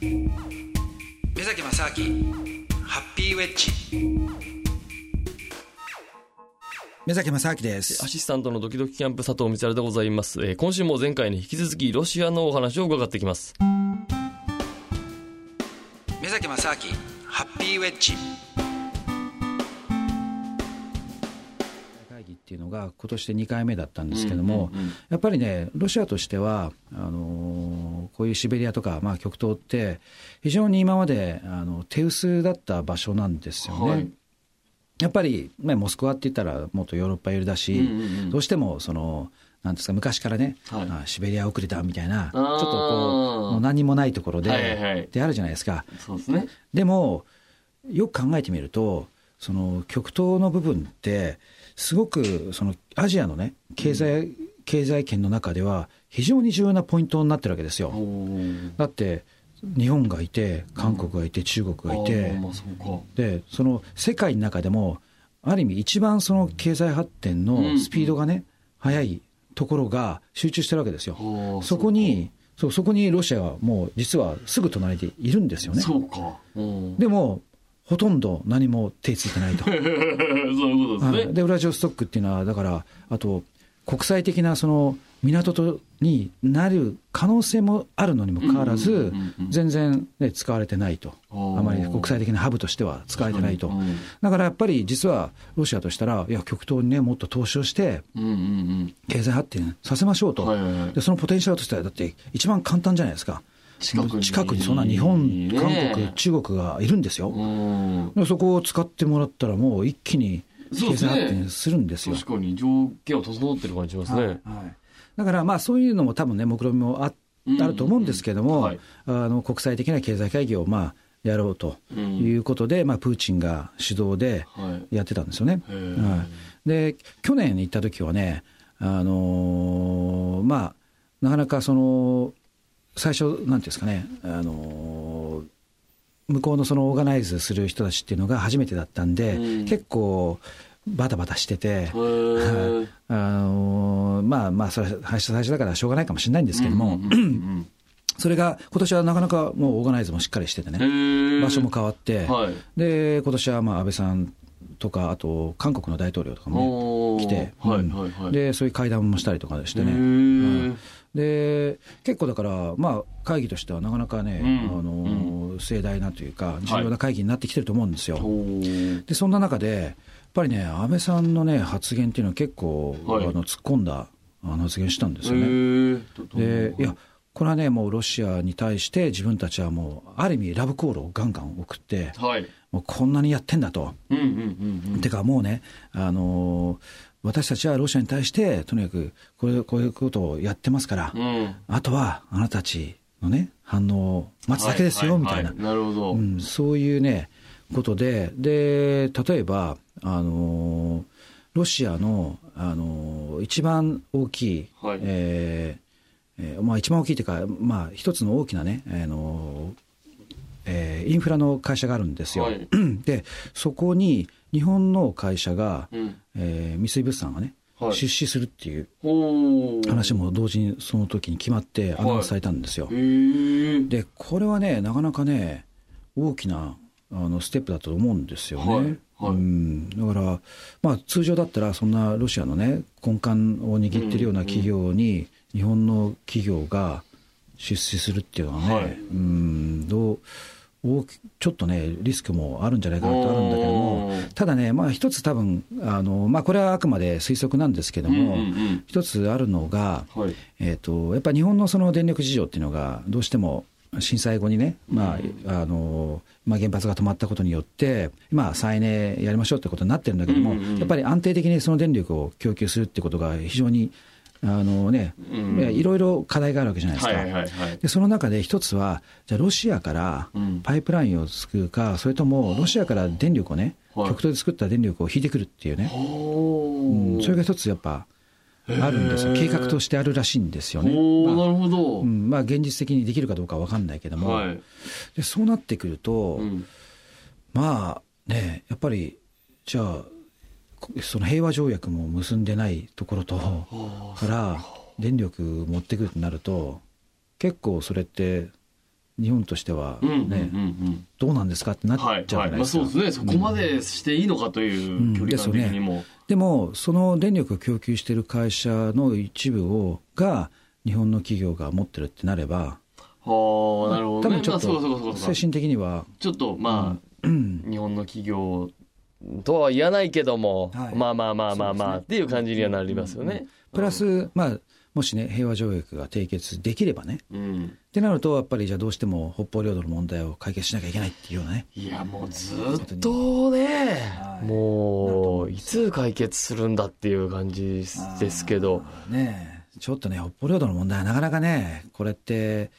目崎正明ハッピーウェッジ。目崎正明です。アシスタントのドキドキキャンプ佐藤光でございます、えー今週も前回に引き続きロシアのお話を伺ってきます。目崎正明ハッピーウェッジ。会議っていうのが今年で2回目だったんですけども、やっぱりね、ロシアとしては、あのーこういうシベリアとか、まあ、極東って、非常に今まであの手薄だった場所なんですよね。はい。やっぱり、ね、モスクワって言ったらもっとヨーロッパ寄りだし、うんうんうん。どうしてもその、なんですか、昔からね、はい。あシベリア遅れたみたいな、ちょっとこう、もう何もないところで、はいはいであるじゃないですか。そうですね。でも、よく考えてみると、その極東の部分って、すごくそのアジアのね、経済、経済圏の中では、非常に重要なポイントになってるわけですよ。だって、日本がいて、韓国がいて、中国がいて、まあそで、その世界の中でも、ある意味、一番その経済発展のスピードがね、速いところが集中してるわけですよ。そこに、そうそこにロシアはもう実はすぐ隣でいるんですよね。そうか。うん。でも、ほとんど何も手ついてないと。そういうことですね。はいで、ウラジオストックっていうのは、だから、あと、国際的なその港とになる可能性もあるのにもかかわらず全然、ね、使われてないと。あまり国際的なハブとしては使われてないと。うんだからやっぱり実はロシアとしたら、いや、極東にね、もっと投資をして、経済発展させましょうと。で、そのポテンシャルとしては、だって一番簡単じゃないですか。近くに近くにそんな日本、ね韓国、中国がいるんですよ。そこを使ってもらったら、もう一気に経済発展するんですよ。確かに条件は整ってる感じしますね。はいだからまあそういうのも多分ね、目論見もあうんあると思うんですけども、はい。あの国際的な経済会議をまあやろうということで、まあ、プーチンが主導ではい。やってたんですよね。へー。はい、で去年行った時はね、あのーまあ、なかなかその最初、なんていうんですかね、あのー向こうのそのオーガナイズする人たちっていうのが初めてだったんで、うん。結構バタバタしてて、あのーまあまあ、それは最初最初だからしょうがないかもしれないんですけども、それが今年はなかなかもうオーガナイズもしっかりしててね、場所も変わって、はい。で今年はまあ安倍さんとか、あと韓国の大統領とかも、ね、来て、はいうんはい。はいでそういう会談もしたりとかしてへね。で結構だから、まあ、会議としてはなかなかね、うん。あの盛大なというか、重要な会議になってきてると思うんですよ。おー。でそんな中で、やっぱりね、安倍さんのね、発言っていうのは結構、はい。あの突っ込んだあの発言したんですよへね。でいやこれはね、もうロシアに対して自分たちはもう、ある意味、ラブコールをガンガン送って、はい。もうこんなにやってんだと。うんうんうんうん。てかもうね、あのー私たちはロシアに対して、とにかくこれこういうことをやってますから、うん。あとはあなたたちのね、反応を待つだけですよ、はみたいな。は。なるほど、うん、そういうね、ことで、で、例えば、あのーロシアの、あのー一番大きい、はい。えーえーまあ一番大きいというか、まあ一つの大きなね、あのーえーインフラの会社があるんですよ。はい。で、そこに日本の会社が、うん。えー三井物産がね、はい。出資するっていう話も同時にその時に決まってアナウンスされたんですよ。へー。でこれはねなかなかね大きなあのステップだと思うんですよね。はい。はい。うん。だから、まあ、通常だったらそんなロシアのね根幹を握ってるような企業に日本の企業が出資するっていうのはね、はい。うん。どう大きちょっとねリスクもあるんじゃないかなとあるんだけどもただね、まあ、一つ多分あの、まあ、これはあくまで推測なんですけども、うんうんうん。一つあるのが、はい。えー、とやっぱり日本のその電力事情っていうのが、どうしても震災後にね、まああのまあ、原発が止まったことによって、まあ、再エネやりましょうってことになってるんだけども、うんうんうん。やっぱり安定的にその電力を供給するってことが非常にあの、ねうんいろいろ課題があるわけじゃないですか。はいはいはい。でその中で一つは、じゃあロシアからうん。パイプラインを作るか、それともロシアから電力をね、はい極東で作った電力を引いてくるっていうね、おう。ん。それが一つやっぱあるんですよ、計画としてあるらしいんですよね。まあなるほど、うん。まあ、現実的にできるかどうかわかんないけども、はい。でそうなってくると、うん。まあね、やっぱり、じゃあ、こその平和条約も結んでないところと、か。ら電力持ってくるとなると、結構それって、日本としてはうんうんうんね、うんどうなんですかってなっちゃはい、うじゃは。まあないいですか。そうですね。そこまでしていいのかという距離感的にも。でも、その電力を供給している会社の一部をが、日本の企業が持ってるってなれば、はあ、なるほどね。多分ちょっと精神的には、ちょっと、まあ、うん日本の企業とは言わないけども、はいまあまあまあまあまあ、ねっていう感じにはなりますよね。プラス、まあ、もしね、平和条約が締結できればね、うん。ってなると、やっぱりじゃあどうしても北方領土の問題を解決しなきゃいけないっていうようなね、いや、もうずっとね、はいもう、いつ解決するんだっていう感じですけど、ねえ。ちょっとね、北方領土の問題はなかなかね、これって、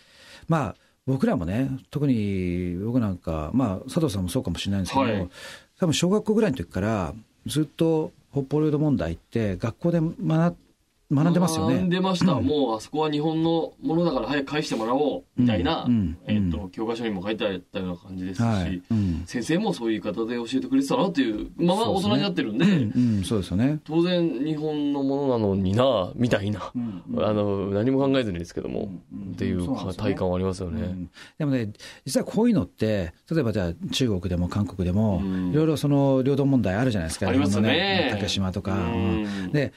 まあ、僕らもね、特に僕なんか、まあ、佐藤さんもそうかもしれないんですけど、はい。多分小学校ぐらいの時から、ずっと北方領土問題って、学校で学学んでますよね。学んでました。もう、あそこは日本のものだから早く返してもらおう、みたいな、うん。うん。えっ、と、教科書にも書いてあったような感じですし、はい。うん。先生もそういう言い方で教えてくれてたなっていう、まま大人になってるんで、うん、そうですよね。当然日本のものなのにな、みたいな、あの、何も考えずにですけども、っていう体感はありますよね。うん。でもね、実はこういうのって、例えばじゃあ中国でも韓国でもうん、いろいろその領土問題あるじゃないですか、ありますね竹島とか。うんうんで、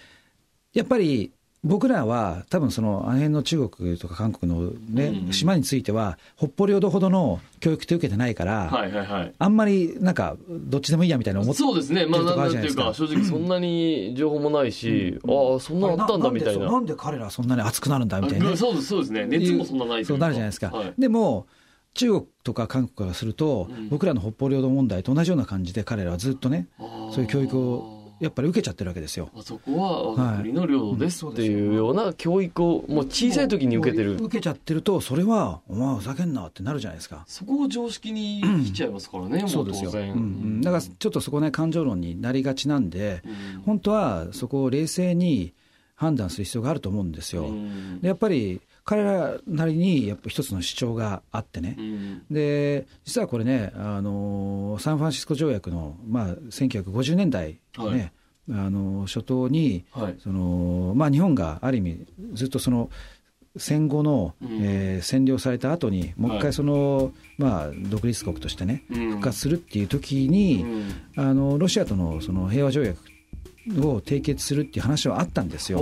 やっぱり僕らは、多分その、あの辺の中国とか韓国のね、うん島については、北方領土ほどの教育って受けてないから、はいはいはい。あんまりなんか、どっちでもいいやみたいな思ってそうですね。まあ、なんていうか、正直そんなに情報もないし、ああ、そんなのあったんだみたいな。なんで彼らはそんなに熱くなるんだみたいなね。あそうです、そうですね。熱もそんなないそうなるじゃないですか。はいでも、中国とか韓国からすると、うん僕らの北方領土問題と同じような感じで、彼らはずっとね、そういう教育をやっぱり受けちゃってるわけですよ。あそこは我が国の領土ですっていうような教育を、もう小さい時に受けてる。受けちゃってると、それは、お前ふざけんなってなるじゃないですか。そこを常識に来ちゃいますからね、もそううですよ。うんうんだからちょっとそこね、感情論になりがちなんで、うん本当はそこを冷静に判断する必要があると思うんですよ。やっぱり彼らなりにやっぱ一つの主張があってね、うん。で実はこれね、あのサンフランシスコ条約の、まあ、1950年代、ねはい。あの初頭にはい。その、まあ、日本がある意味、ずっとその戦後の、うん。えー占領された後に、もう一はい。回その、まあ、独立国としてね、うん。復活するっていう時に、うん。あのロシアとのその平和条約を締結するっていう話はあったんですよ。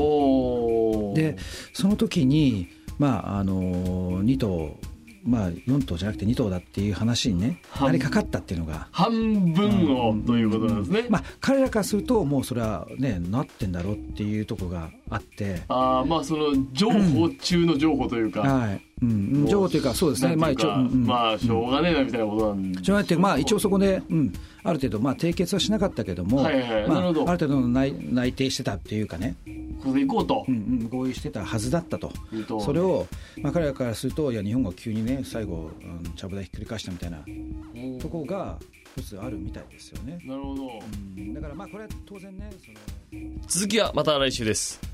でその時に、まあ、あの2党、まあ、4党じゃなくて2党だっていう話にね、はいなりかかったっていうのが、半分をということなんですね。まあ、彼らからすると、もうそれはね、なってんだろうっていうところがあって、ああ、まあその情報中の情報というか。はい。うん、情報というか、そうですね、まあ、一応、うんうん。まあしょうがねえなみたいなことなんで。しょうがないっていうかまあ、一応そこで、うん、ある程度、まあ、締結はしなかったけども、はいはい。まあ、なるほど。ある程度の内内定してたっていうかね、行こうとうんうん、合意してたはずだったと。いうと。それを、まあ、彼らからすると、いや、日本が急にね、最後、うん、ちゃぶ台ひっくり返したみたいなうんところが、一つあるみたいですよね。なるほど。うん、だから、まあ、これは当然ね、その続きはまた来週です。「